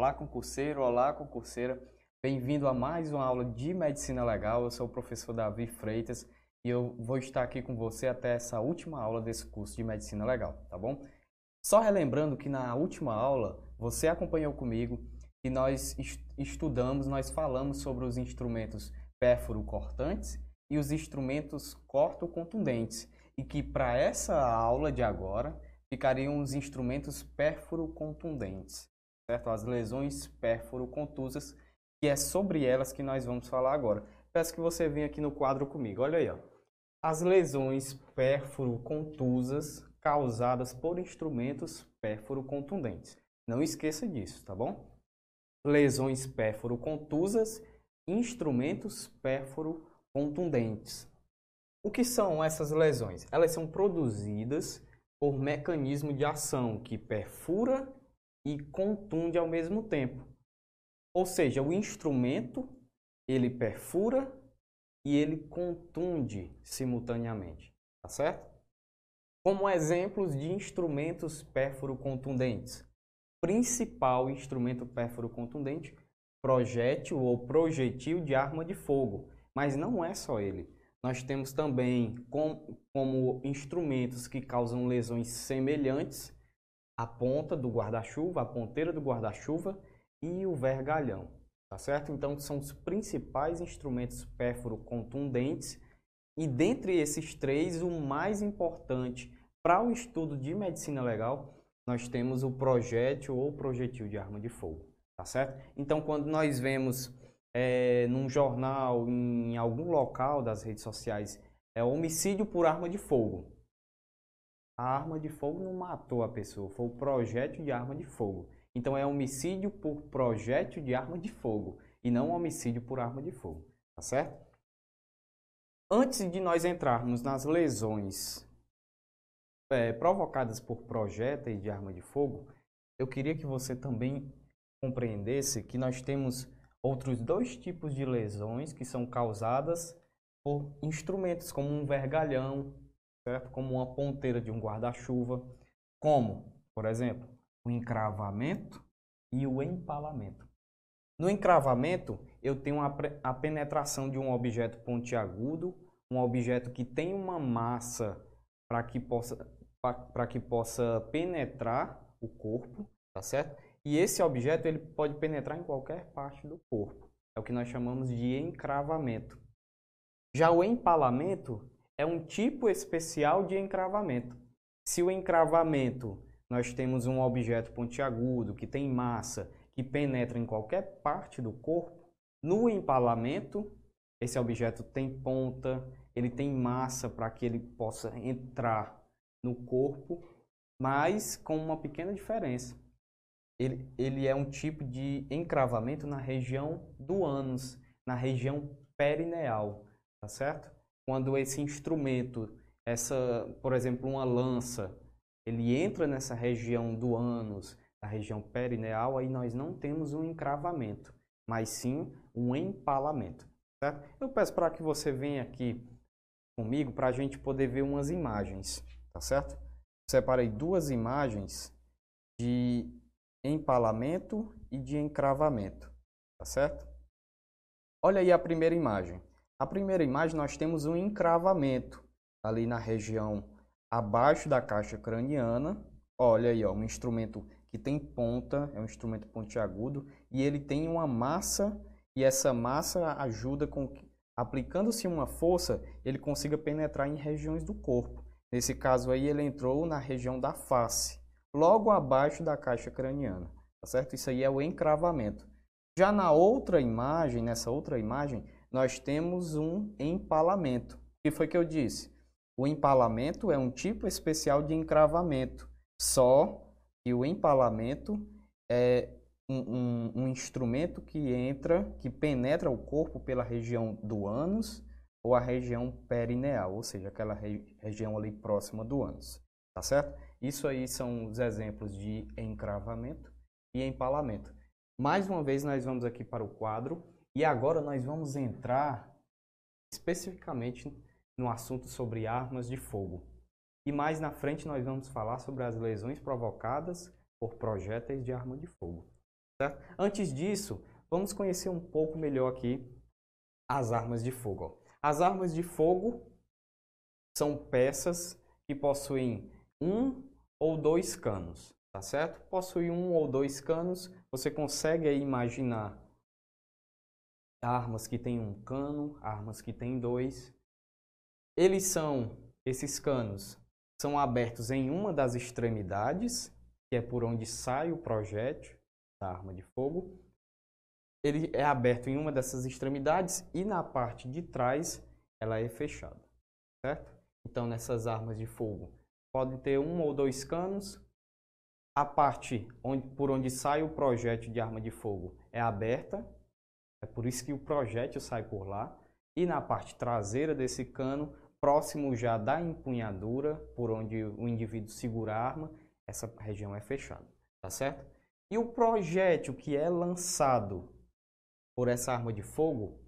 Olá, concurseiro, olá, concurseira. Bem-vindo a mais uma aula de Medicina Legal. Eu sou o professor Davi Freitas e eu vou estar aqui com você até essa última aula desse curso de Medicina Legal, tá bom? Só relembrando que na última aula você acompanhou comigo e nós estudamos, nós falamos sobre os instrumentos pérfuro-cortantes e os instrumentos corto-contundentes e que para essa aula de agora ficariam os instrumentos pérfuro-contundentes, certo? As lesões pérfuro-contusas, que é sobre elas que nós vamos falar agora. Peço que você venha aqui no quadro comigo, olha aí, ó. As lesões pérfuro-contusas causadas por instrumentos pérfuro-contundentes. Não esqueça disso, tá bom? Lesões pérfuro-contusas, instrumentos pérfuro-contundentes. O que são essas lesões? Elas são produzidas por mecanismo de ação que perfura e contunde ao mesmo tempo. Ou seja, o instrumento ele perfura e ele contunde simultaneamente, tá certo? Como exemplos de instrumentos pérfuro-contundentes. Principal instrumento pérfuro-contundente, projétil ou projetil de arma de fogo. Mas não é só ele. Nós temos também com, como instrumentos que causam lesões semelhantes a ponta do guarda-chuva, a ponteira do guarda-chuva e o vergalhão, tá certo? Então são os principais instrumentos pérfuro contundentes e dentre esses três o mais importante para o estudo de medicina legal nós temos o projétil ou projetil de arma de fogo, tá certo? Então quando nós vemos é, num jornal, em algum local das redes sociais, é homicídio por arma de fogo. A arma de fogo não matou a pessoa, foi o projétil de arma de fogo. Então é homicídio por projétil de arma de fogo e não homicídio por arma de fogo, tá certo? Antes de nós entrarmos nas lesões é, provocadas por projéteis de arma de fogo, eu queria que você também compreendesse que nós temos outros dois tipos de lesões que são causadas por instrumentos como um vergalhão, certo? Como uma ponteira de um guarda-chuva, como, por exemplo, o encravamento e o empalamento. No encravamento, eu tenho a penetração de um objeto pontiagudo, um objeto que tem uma massa para que possa para que possa penetrar o corpo, tá certo? E esse objeto ele pode penetrar em qualquer parte do corpo. É o que nós chamamos de encravamento. Já o empalamento é um tipo especial de encravamento. Se o encravamento nós temos um objeto pontiagudo que tem massa, que penetra em qualquer parte do corpo, no empalamento esse objeto tem ponta, ele tem massa para que ele possa entrar no corpo, mas com uma pequena diferença ele, ele é um tipo de encravamento na região do ânus, na região perineal, tá certo? Quando esse instrumento, essa, por exemplo, uma lança, ele entra nessa região do ânus, na região perineal, aí nós não temos um encravamento, mas sim um empalamento, certo? Eu peço para que você venha aqui comigo para a gente poder ver umas imagens, tá certo? Separei duas imagens de empalamento e de encravamento, tá certo? Olha aí a primeira imagem. A primeira imagem nós temos um encravamento ali na região abaixo da caixa craniana. Olha aí, ó, um instrumento que tem ponta, é um instrumento pontiagudo e ele tem uma massa e essa massa ajuda com que, aplicando-se uma força, ele consiga penetrar em regiões do corpo. Nesse caso aí ele entrou na região da face logo abaixo da caixa craniana, tá certo? Isso aí é o encravamento. Já na outra imagem, nessa outra imagem, nós temos um empalamento. O que foi que eu disse? O empalamento é um tipo especial de encravamento, só que o empalamento é um, um, um instrumento que entra, que penetra o corpo pela região do ânus ou a região perineal, ou seja, aquela re região ali próxima do ânus, tá certo? Isso aí são os exemplos de encravamento e empalamento. Mais uma vez nós vamos aqui para o quadro e agora nós vamos entrar especificamente no assunto sobre armas de fogo. E mais na frente nós vamos falar sobre as lesões provocadas por projéteis de arma de fogo. Antes disso, vamos conhecer um pouco melhor aqui as armas de fogo. As armas de fogo são peças que possuem um ou dois canos, tá certo? Possui um ou dois canos, você consegue imaginar armas que têm um cano, armas que têm dois. Eles são, esses canos, são abertos em uma das extremidades, que é por onde sai o projétil da arma de fogo. Ele é aberto em uma dessas extremidades e na parte de trás ela é fechada, certo? Então nessas armas de fogo podem ter um ou dois canos. A parte onde, por onde sai o projétil de arma de fogo é aberta, é por isso que o projétil sai por lá. E na parte traseira desse cano, próximo já da empunhadura, por onde o indivíduo segura a arma, essa região é fechada, tá certo? E o projétil que é lançado por essa arma de fogo,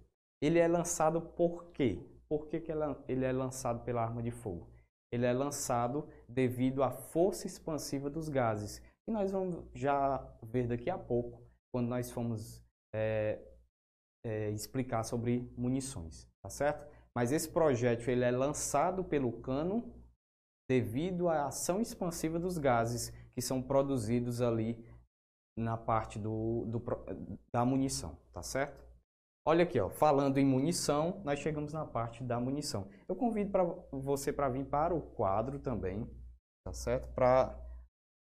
ele é lançado por quê? Por que, que ele é lançado pela arma de fogo? Ele é lançado devido à força expansiva dos gases, que nós vamos já ver daqui a pouco, quando nós formos é, é, explicar sobre munições, tá certo? Mas esse projétil ele é lançado pelo cano devido à ação expansiva dos gases que são produzidos ali na parte do, do, da munição, tá certo? Olha aqui, ó, falando em munição, nós chegamos na parte da munição. Eu convido para você para vir para o quadro também, tá certo? Pra,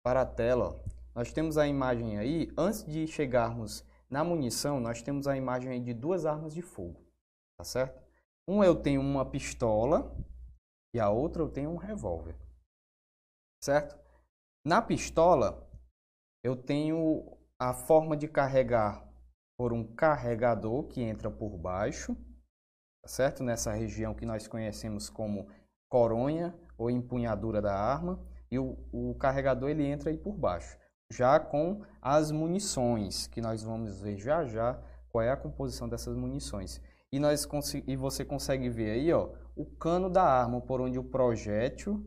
para a tela, ó. Nós temos a imagem aí, antes de chegarmos na munição, nós temos a imagem aí de duas armas de fogo, tá certo? Um eu tenho uma pistola e a outra eu tenho um revólver, certo? Na pistola, eu tenho a forma de carregar por um carregador que entra por baixo, tá certo? Nessa região que nós conhecemos como coronha ou empunhadura da arma, e o, o carregador ele entra aí por baixo, já com as munições, que nós vamos ver já já qual é a composição dessas munições. E, nós, e você consegue ver aí ó, o cano da arma, por onde o projétil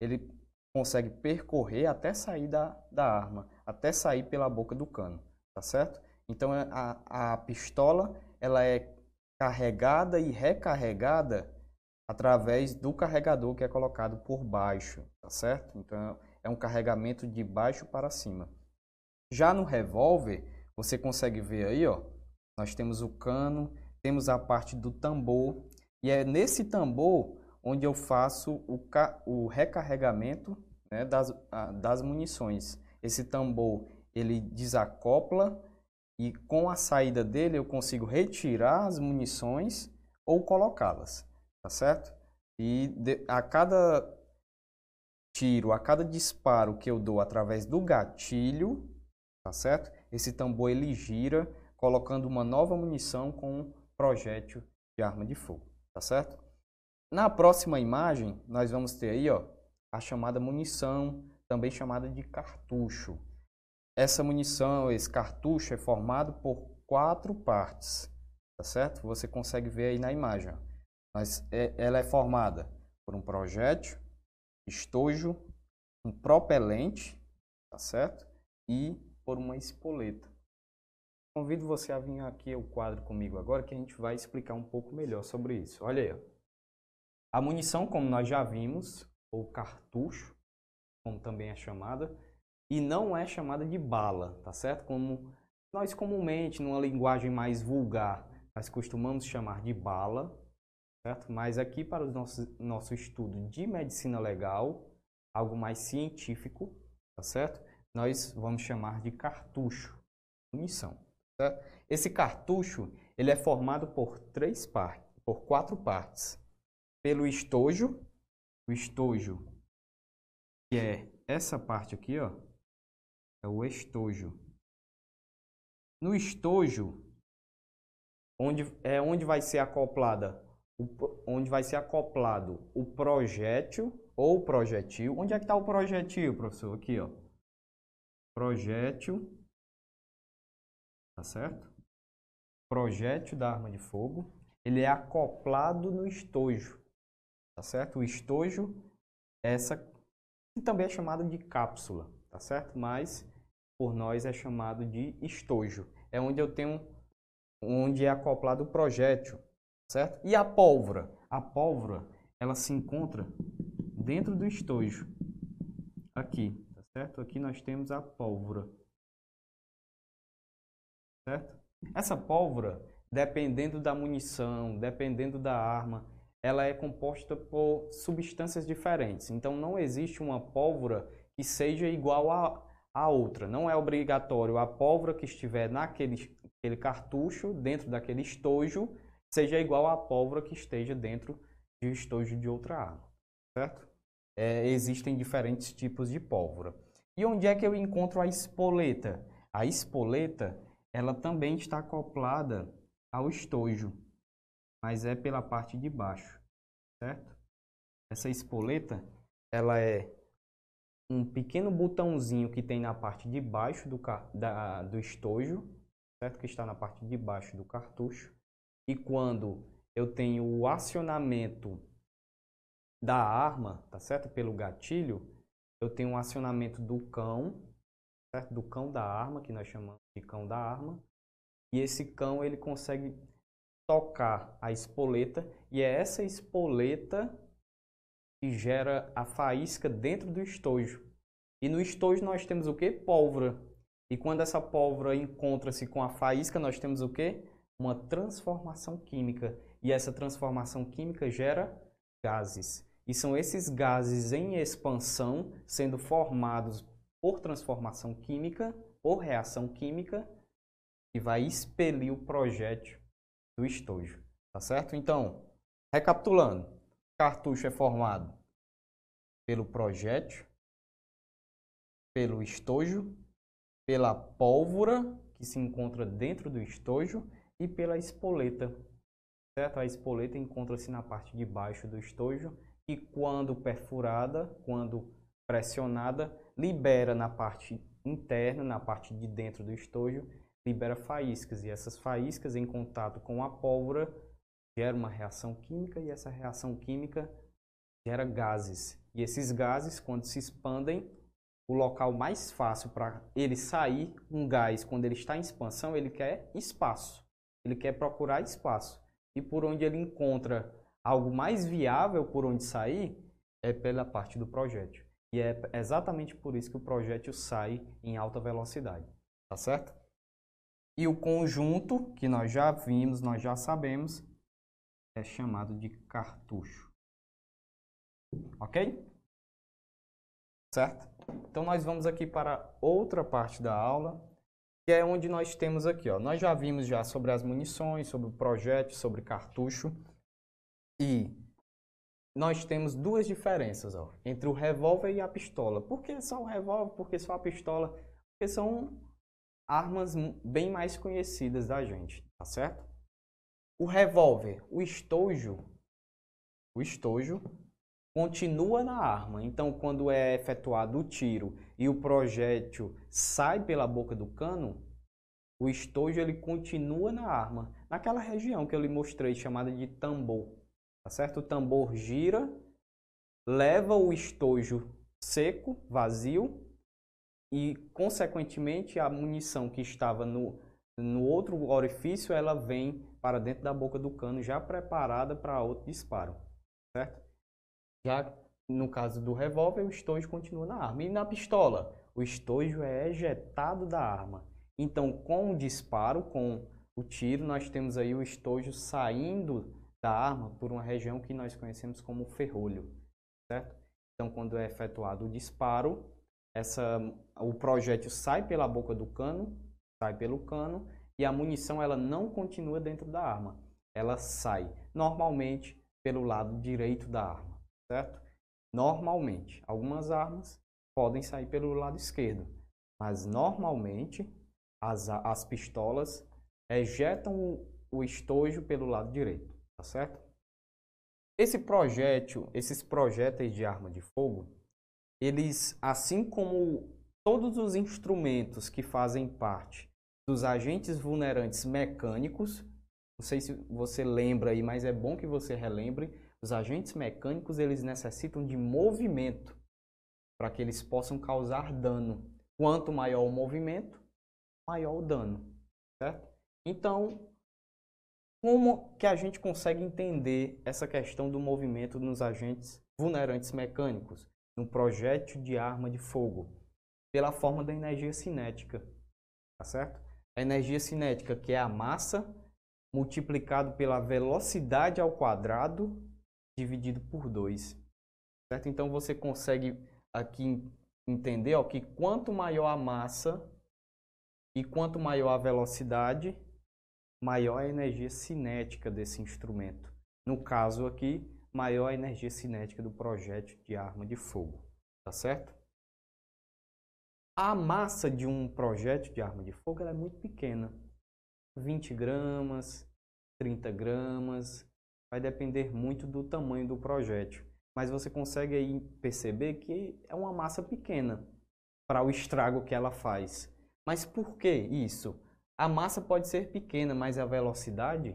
ele consegue percorrer até sair da, da arma, até sair pela boca do cano, tá certo? Então é, a, a pistola ela é carregada e recarregada através do carregador que é colocado por baixo, tá certo? Então é um carregamento de baixo para cima. Já no revólver, você consegue ver aí, ó, nós temos o cano, temos a parte do tambor, e é nesse tambor onde eu faço o, o recarregamento né, das, das munições. Esse tambor ele desacopla e com a saída dele eu consigo retirar as munições ou colocá-las, tá certo? E de, a cada tiro, a cada disparo que eu dou através do gatilho, tá certo? Esse tambor ele gira colocando uma nova munição com um projétil de arma de fogo, tá certo? Na próxima imagem, nós vamos ter aí, ó, a chamada munição, também chamada de cartucho. Essa munição, esse cartucho é formado por quatro partes, tá certo? Você consegue ver aí na imagem. Mas é, ela é formada por um projétil, estojo, um propelente, tá certo? E por uma espoleta. Convido você a vir aqui ao quadro comigo agora que a gente vai explicar um pouco melhor sobre isso. Olha aí. A munição, como nós já vimos, ou cartucho, como também é chamada, e não é chamada de bala, tá certo? Como nós comumente, numa linguagem mais vulgar, nós costumamos chamar de bala, certo? Mas aqui para o nosso, nosso estudo de medicina legal, algo mais científico, tá certo? Nós vamos chamar de cartucho, munição. Certo? Esse cartucho ele é formado por três partes, por quatro partes. Pelo estojo, o estojo que é essa parte aqui, ó, é o estojo. No estojo, onde, é onde vai ser acoplada, onde vai ser acoplado o projétil ou projetil. Onde é que está o projetil, professor? Aqui, ó. Projétil, tá certo? Projétil da arma de fogo, ele é acoplado no estojo, tá certo? O estojo, essa que também é chamada de cápsula, tá certo? Mas por nós é chamado de estojo. É onde eu tenho, onde é acoplado o projétil, certo? E a pólvora? A pólvora, ela se encontra dentro do estojo. Aqui, tá certo? Aqui nós temos a pólvora. Certo? Essa pólvora, dependendo da munição, dependendo da arma, ela é composta por substâncias diferentes. Então não existe uma pólvora que seja igual a, a outra. Não é obrigatório a pólvora que estiver naquele aquele cartucho, dentro daquele estojo, seja igual à pólvora que esteja dentro de um estojo de outra arma. Certo? É, existem diferentes tipos de pólvora. E onde é que eu encontro a espoleta? A espoleta, ela também está acoplada ao estojo mas é pela parte de baixo, certo? Essa espoleta, ela é um pequeno botãozinho que tem na parte de baixo do, da, do estojo, certo? Que está na parte de baixo do cartucho. E quando eu tenho o acionamento da arma, tá certo? Pelo gatilho, eu tenho um acionamento do cão, certo? Do cão da arma, que nós chamamos de cão da arma. E esse cão, ele consegue tocar a espoleta e é essa espoleta que gera a faísca dentro do estojo. E no estojo nós temos o que? Pólvora. E quando essa pólvora encontra-se com a faísca, nós temos o que? Uma transformação química. E essa transformação química gera gases. E são esses gases em expansão sendo formados por transformação química, por reação química, que vai expelir o projétil do estojo, tá certo? Então, recapitulando, cartucho é formado pelo projétil, pelo estojo, pela pólvora que se encontra dentro do estojo e pela espoleta, certo? A espoleta encontra-se na parte de baixo do estojo e quando perfurada, quando pressionada, libera na parte interna, na parte de dentro do estojo, libera faíscas e essas faíscas em contato com a pólvora gera uma reação química e essa reação química gera gases. E esses gases, quando se expandem, o local mais fácil para ele sair, um gás, quando ele está em expansão, ele quer espaço. Ele quer procurar espaço. E por onde ele encontra algo mais viável por onde sair, é pela parte do projétil. E é exatamente por isso que o projétil sai em alta velocidade. Tá certo? E o conjunto, que nós já vimos, nós já sabemos, é chamado de cartucho. Ok? Certo? Então nós vamos aqui para outra parte da aula, que é onde nós temos aqui, ó. Nós já vimos já sobre as munições, sobre o projétil, sobre cartucho. E nós temos duas diferenças ó, entre o revólver e a pistola. Por que só o revólver? Por que só a pistola? Porque são armas bem mais conhecidas da gente, tá certo? O revólver, o estojo, o estojo continua na arma. Então, quando é efetuado o tiro e o projétil sai pela boca do cano, o estojo ele continua na arma, naquela região que eu lhe mostrei chamada de tambor. Tá certo? O tambor gira, leva o estojo seco, vazio, e, consequentemente, a munição que estava no, no outro orifício, ela vem para dentro da boca do cano, já preparada para outro disparo, certo? Já no caso do revólver, o estojo continua na arma. E na pistola, o estojo é ejetado da arma. Então, com o disparo, com o tiro, nós temos aí o estojo saindo da arma por uma região que nós conhecemos como ferrolho, certo? Então, quando é efetuado o disparo, essa, o projétil sai pela boca do cano, sai pelo cano, e a munição ela não continua dentro da arma. Ela sai normalmente pelo lado direito da arma, certo? Normalmente. Algumas armas podem sair pelo lado esquerdo, mas normalmente as, as pistolas ejetam o, o estojo pelo lado direito, tá certo? Esse projétil, esses projéteis de arma de fogo, eles, assim como todos os instrumentos que fazem parte dos agentes vulnerantes mecânicos, não sei se você lembra aí, mas é bom que você relembre, os agentes mecânicos eles necessitam de movimento para que eles possam causar dano. Quanto maior o movimento, maior o dano, certo? Então, como que a gente consegue entender essa questão do movimento nos agentes vulnerantes mecânicos, no projétil de arma de fogo? Pela forma da energia cinética, tá certo? A energia cinética, que é a massa multiplicado pela velocidade ao quadrado dividido por 2. Certo? Então você consegue aqui entender ó, que quanto maior a massa e quanto maior a velocidade, maior a energia cinética desse instrumento. No caso aqui, maior a energia cinética do projétil de arma de fogo. Tá certo? A massa de um projétil de arma de fogo é muito pequena. 20 gramas, 30 gramas, vai depender muito do tamanho do projétil. Mas você consegue aí perceber que é uma massa pequena para o estrago que ela faz. Mas por que isso? A massa pode ser pequena, mas a velocidade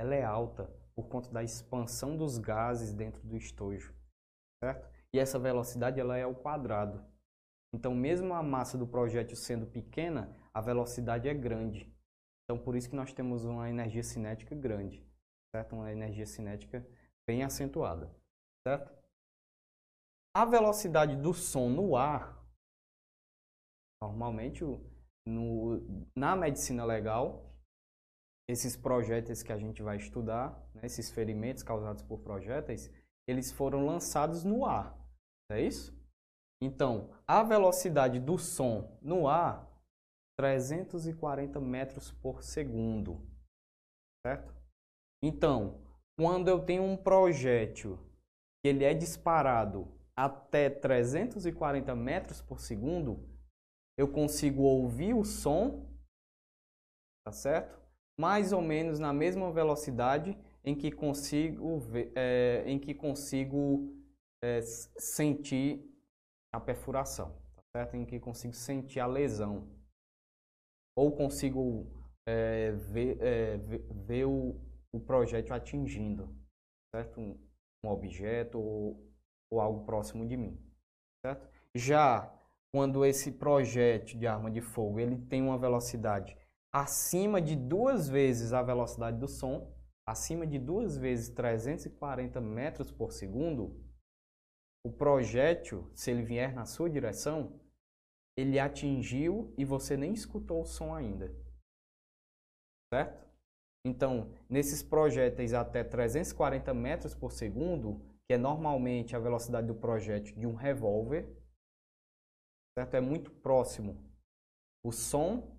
ela é alta por conta da expansão dos gases dentro do estojo, certo? E essa velocidade ela é ao quadrado. Então, mesmo a massa do projétil sendo pequena, a velocidade é grande. Então, por isso que nós temos uma energia cinética grande, certo? Uma energia cinética bem acentuada, certo? A velocidade do som no ar, normalmente no, na medicina legal, esses projéteis que a gente vai estudar, né, esses ferimentos causados por projéteis, eles foram lançados no ar, é isso? Então, a velocidade do som no ar 340 metros por segundo, certo? Então, quando eu tenho um projétil que ele é disparado até 340 metros por segundo, eu consigo ouvir o som, tá certo? Mais ou menos na mesma velocidade em que consigo, ver, é, em que consigo é, sentir a perfuração, tá certo? Em que consigo sentir a lesão ou consigo é, ver, é, ver, o, o projétil atingindo certo? Um, objeto ou, ou, algo próximo de mim. Certo? Já quando esse projétil de arma de fogo ele tem uma velocidade acima de duas vezes a velocidade do som, acima de duas vezes 340 metros por segundo, o projétil, se ele vier na sua direção, ele atingiu e você nem escutou o som ainda. Certo? Então, nesses projéteis até 340 metros por segundo, que é normalmente a velocidade do projétil de um revólver, certo? É muito próximo o som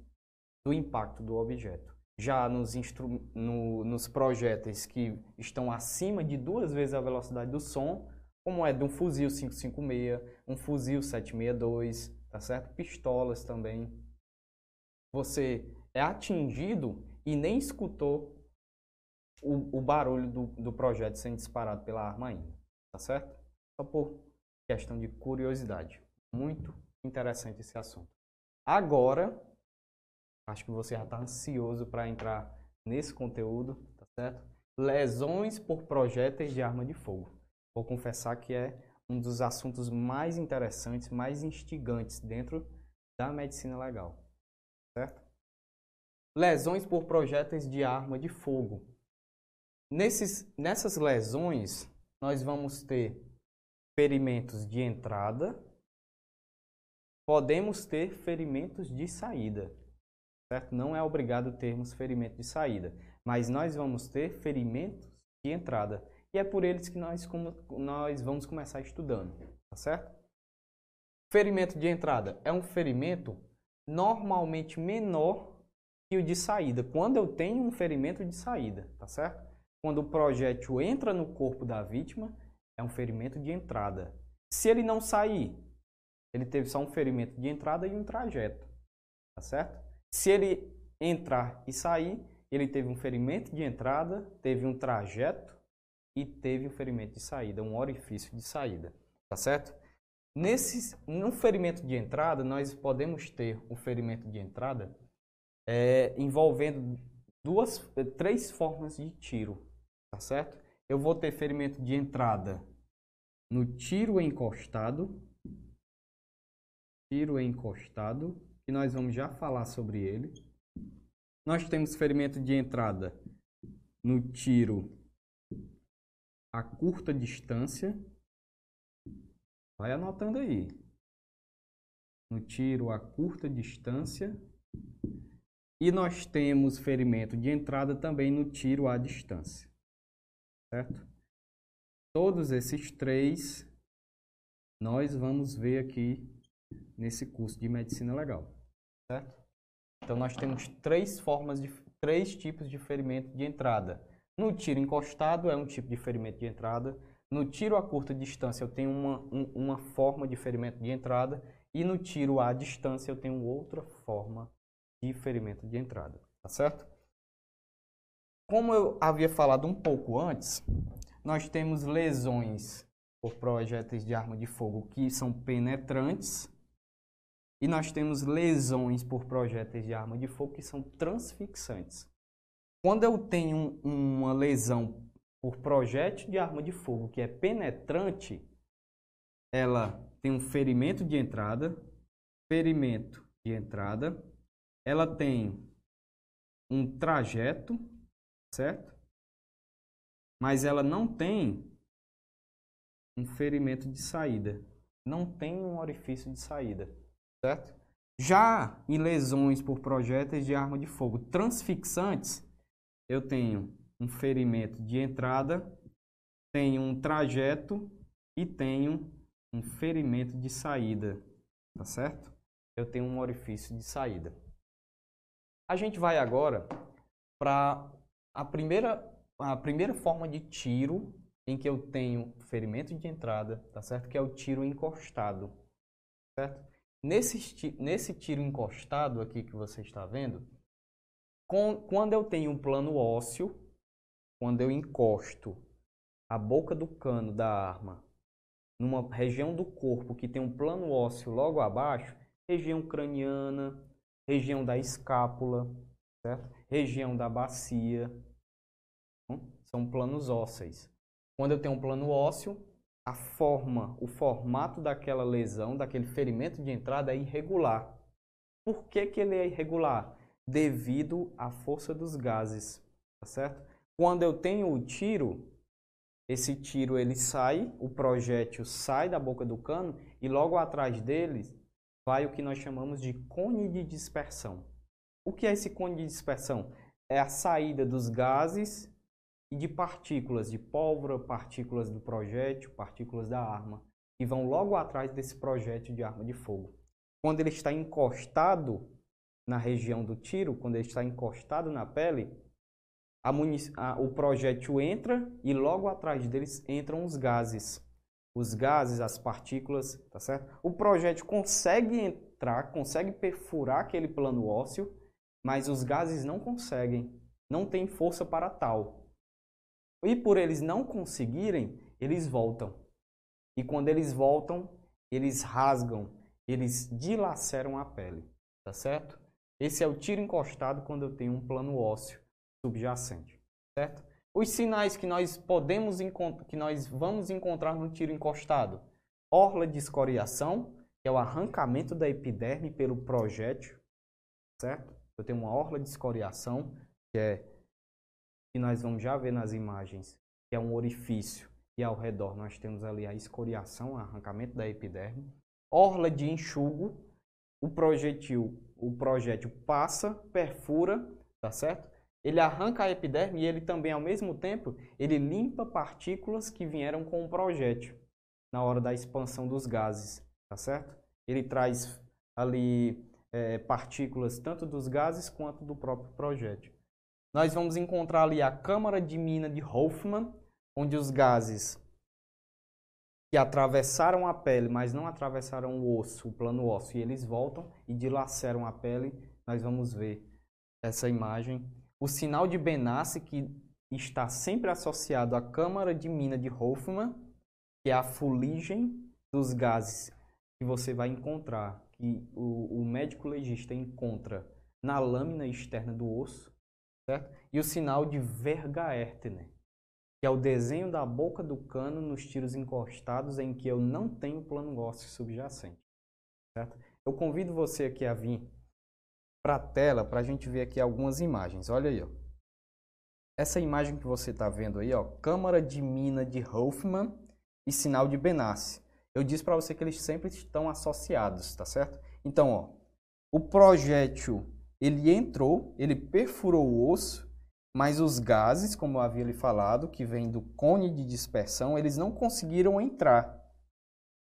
do impacto do objeto. Já nos, no, nos projéteis que estão acima de duas vezes a velocidade do som, como é de um fuzil 556, um fuzil 762, tá certo? Pistolas também. Você é atingido e nem escutou o, o barulho do, do projeto sendo disparado pela arma ainda, tá certo? Só por questão de curiosidade. Muito interessante esse assunto. Agora, acho que você já está ansioso para entrar nesse conteúdo, tá certo? Lesões por projéteis de arma de fogo. Vou confessar que é um dos assuntos mais interessantes, mais instigantes dentro da medicina legal. Certo? Lesões por projéteis de arma de fogo. Nesses, nessas lesões, nós vamos ter ferimentos de entrada, podemos ter ferimentos de saída. Certo? Não é obrigado termos ferimento de saída, mas nós vamos ter ferimentos de entrada. E é por eles que nós, nós vamos começar estudando, tá certo? Ferimento de entrada é um ferimento normalmente menor de saída. Quando eu tenho um ferimento de saída, tá certo? Quando o projétil entra no corpo da vítima, é um ferimento de entrada. Se ele não sair, ele teve só um ferimento de entrada e um trajeto, tá certo? Se ele entrar e sair, ele teve um ferimento de entrada, teve um trajeto e teve um ferimento de saída, um orifício de saída, tá certo? Nesse, no ferimento de entrada, nós podemos ter um ferimento de entrada é, envolvendo duas, três formas de tiro, tá certo? Eu vou ter ferimento de entrada no tiro encostado, tiro encostado, que nós vamos já falar sobre ele. Nós temos ferimento de entrada no tiro a curta distância. Vai anotando aí. No tiro a curta distância. E nós temos ferimento de entrada também no tiro à distância. Certo? Todos esses três nós vamos ver aqui nesse curso de medicina legal. Certo? Então nós temos três formas de três tipos de ferimento de entrada. No tiro encostado é um tipo de ferimento de entrada. No tiro a curta distância eu tenho uma, um, uma forma de ferimento de entrada. E no tiro à distância eu tenho outra forma de ferimento de entrada. Tá certo? Como eu havia falado um pouco antes, nós temos lesões por projéteis de arma de fogo que são penetrantes e nós temos lesões por projéteis de arma de fogo que são transfixantes. Quando eu tenho uma lesão por projétil de arma de fogo que é penetrante, ela tem um ferimento de entrada, ferimento de entrada, ela tem um trajeto, certo? mas ela não tem um ferimento de saída, não tem um orifício de saída, certo? Já em lesões por projéteis de arma de fogo transfixantes, eu tenho um ferimento de entrada, tenho um trajeto e tenho um ferimento de saída, tá certo? Eu tenho um orifício de saída. A gente vai agora para a primeira a primeira forma de tiro em que eu tenho ferimento de entrada, tá certo? Que é o tiro encostado, certo? Nesse, nesse tiro encostado aqui que você está vendo, com, quando eu tenho um plano ósseo, quando eu encosto a boca do cano da arma numa região do corpo que tem um plano ósseo logo abaixo, região craniana, região da escápula, certo? região da bacia, são planos ósseos. Quando eu tenho um plano ósseo, a forma, o formato daquela lesão, daquele ferimento de entrada é irregular. Por que, que ele é irregular? Devido à força dos gases, tá certo? Quando eu tenho o tiro, esse tiro ele sai, o projétil sai da boca do cano e logo atrás dele vai o que nós chamamos de cone de dispersão. O que é esse cone de dispersão? É a saída dos gases e de partículas de pólvora, partículas do projétil, partículas da arma, que vão logo atrás desse projétil de arma de fogo. Quando ele está encostado na região do tiro, quando ele está encostado na pele, a o projétil entra e logo atrás deles entram os gases. Os gases, as partículas, tá certo? O projétil consegue entrar, consegue perfurar aquele plano ósseo, mas os gases não conseguem, não tem força para tal. E por eles não conseguirem, eles voltam. E quando eles voltam, eles rasgam, eles dilaceram a pele, tá certo? Esse é o tiro encostado quando eu tenho um plano ósseo subjacente, certo? Os sinais que nós podemos que nós vamos encontrar no tiro encostado: orla de escoriação, que é o arrancamento da epiderme pelo projétil, certo? Eu tenho uma orla de escoriação, que é que nós vamos já ver nas imagens, que é um orifício, e ao redor nós temos ali a escoriação, arrancamento da epiderme. Orla de enxugo, o projetil, o projétil passa, perfura, tá certo? Ele arranca a epiderme e ele também, ao mesmo tempo, ele limpa partículas que vieram com o projétil na hora da expansão dos gases, tá certo? Ele traz ali é, partículas tanto dos gases quanto do próprio projétil nós vamos encontrar ali a câmara de mina de Hoffman, onde os gases que atravessaram a pele, mas não atravessaram o osso, o plano ósseo, e eles voltam e dilaceram a pele. Nós vamos ver essa imagem. O sinal de Benassi, que está sempre associado à câmara de mina de Hoffman, que é a fuligem dos gases que você vai encontrar, que o, o médico legista encontra na lâmina externa do osso, certo? E o sinal de Vergaertner, que é o desenho da boca do cano nos tiros encostados em que eu não tenho plano ósseo subjacente, certo? Eu convido você aqui a vir para a tela para a gente ver aqui algumas imagens. Olha aí, ó. Essa imagem que você está vendo aí, ó, câmara de mina de Hoffman e sinal de Benassi. Eu disse para você que eles sempre estão associados, tá certo? Então, ó, o projétil ele entrou, ele perfurou o osso, mas os gases, como eu havia lhe falado, que vem do cone de dispersão, eles não conseguiram entrar,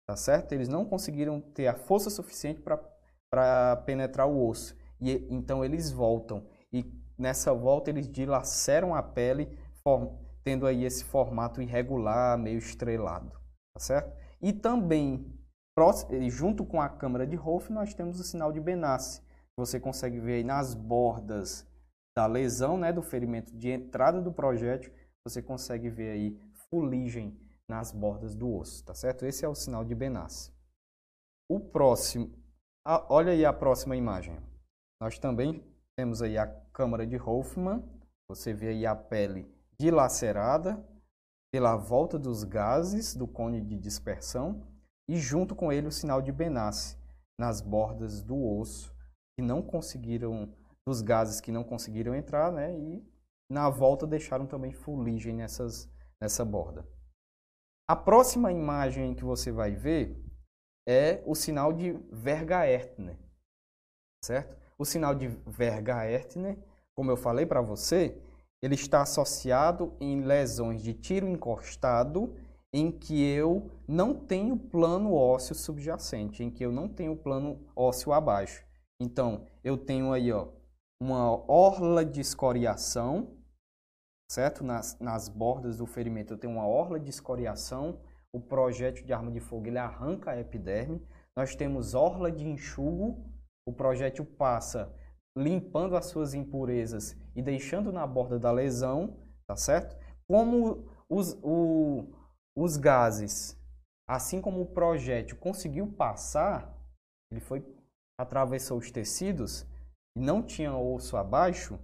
tá certo? Eles não conseguiram ter a força suficiente para penetrar o osso. E então eles voltam e nessa volta eles dilaceram a pele, tendo aí esse formato irregular, meio estrelado, tá certo? E também junto com a câmara de Hoff, nós temos o sinal de Benassi. Você consegue ver aí nas bordas da lesão, né, do ferimento de entrada do projétil, você consegue ver aí fuligem nas bordas do osso, tá certo? Esse é o sinal de Benassi. O próximo, a, olha aí a próxima imagem. Nós também temos aí a câmara de Hoffman, você vê aí a pele dilacerada pela volta dos gases do cone de dispersão e junto com ele o sinal de Benassi nas bordas do osso que não conseguiram dos gases que não conseguiram entrar, né? E na volta deixaram também fuligem nessas nessa borda. A próxima imagem que você vai ver é o sinal de Verga-Ertner, certo? O sinal de Verga-Ertner, como eu falei para você, ele está associado em lesões de tiro encostado em que eu não tenho plano ósseo subjacente, em que eu não tenho plano ósseo abaixo. Então, eu tenho aí ó, uma orla de escoriação, certo? Nas, nas bordas do ferimento eu tenho uma orla de escoriação, o projétil de arma de fogo ele arranca a epiderme, nós temos orla de enxugo, o projétil passa limpando as suas impurezas e deixando na borda da lesão, tá certo? Como os, o, os gases, assim como o projétil conseguiu passar, ele foi atravessou os tecidos e não tinha osso abaixo,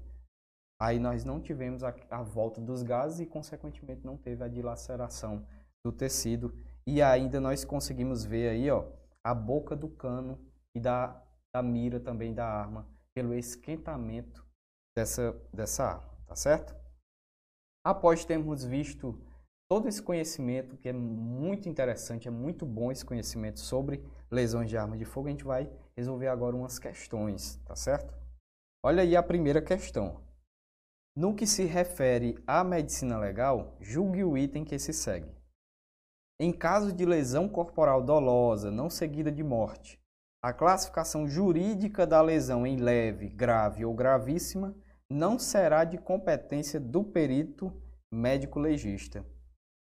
aí nós não tivemos a, a volta dos gases e consequentemente não teve a dilaceração do tecido e ainda nós conseguimos ver aí, ó, a boca do cano e da, da mira também da arma pelo esquentamento dessa, dessa arma, tá certo? Após termos visto todo esse conhecimento, que é muito interessante, é muito bom esse conhecimento sobre lesões de arma de fogo, a gente vai resolver agora umas questões, tá certo? Olha aí a primeira questão. No que se refere à medicina legal, julgue o item que se segue. Em caso de lesão corporal dolosa, não seguida de morte, a classificação jurídica da lesão em leve, grave ou gravíssima não será de competência do perito médico legista.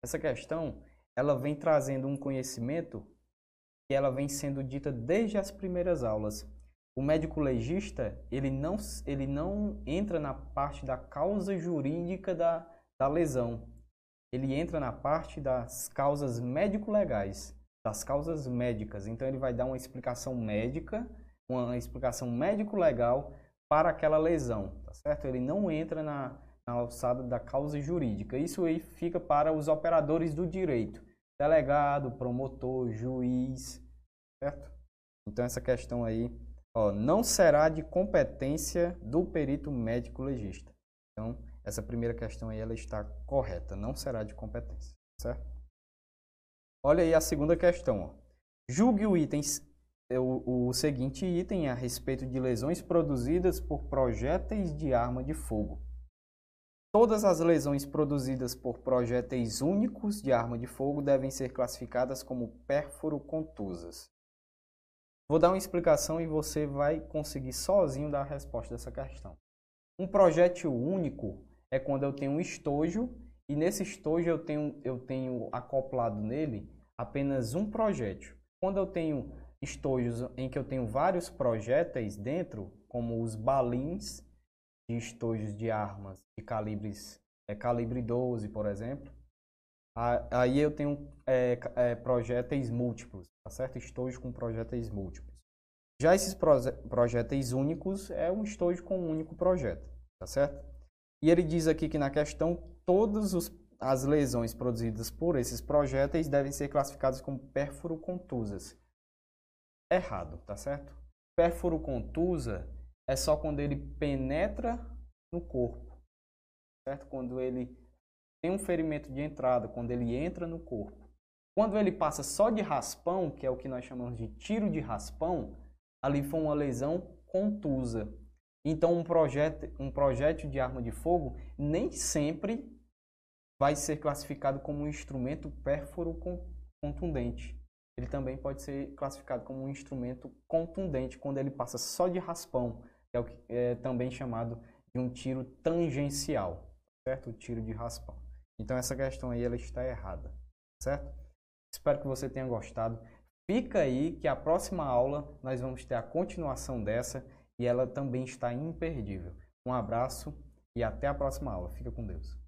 Essa questão, ela vem trazendo um conhecimento que ela vem sendo dita desde as primeiras aulas. O médico legista, ele não, ele não entra na parte da causa jurídica da, da lesão. Ele entra na parte das causas médico-legais, das causas médicas. Então, ele vai dar uma explicação médica, uma explicação médico-legal para aquela lesão, tá certo? Ele não entra na, na alçada da causa jurídica. Isso aí fica para os operadores do direito, delegado, promotor, juiz, certo? Então essa questão aí, ó, não será de competência do perito médico legista. Então essa primeira questão aí ela está correta, não será de competência, certo? Olha aí a segunda questão, ó. Julgue o item o, o seguinte item a respeito de lesões produzidas por projéteis de arma de fogo. Todas as lesões produzidas por projéteis únicos de arma de fogo devem ser classificadas como pérfuro-contusas. Vou dar uma explicação e você vai conseguir sozinho dar a resposta dessa questão. Um projétil único é quando eu tenho um estojo e nesse estojo eu tenho, eu tenho acoplado nele apenas um projétil. Quando eu tenho estojos em que eu tenho vários projéteis dentro, como os balins, de estojos de armas de calibres, é, calibre 12, por exemplo. Aí eu tenho é, é, projéteis múltiplos, tá certo? Estojos com projéteis múltiplos. Já esses projéteis únicos é um estojo com um único projeto, tá certo? E ele diz aqui que na questão todas as lesões produzidas por esses projéteis devem ser classificadas como pérfuro-contusas. errado, tá certo? Pérfuro contusa é só quando ele penetra no corpo, certo? Quando ele tem um ferimento de entrada, quando ele entra no corpo. Quando ele passa só de raspão, que é o que nós chamamos de tiro de raspão, ali foi uma lesão contusa. Então, um, projeto, um projétil de arma de fogo nem sempre vai ser classificado como um instrumento pérfuro contundente. Ele também pode ser classificado como um instrumento contundente quando ele passa só de raspão, que é, o que é também chamado de um tiro tangencial, certo? O tiro de raspão. Então essa questão aí ela está errada, certo? Espero que você tenha gostado. Fica aí que a próxima aula nós vamos ter a continuação dessa e ela também está imperdível. Um abraço e até a próxima aula. Fica com Deus.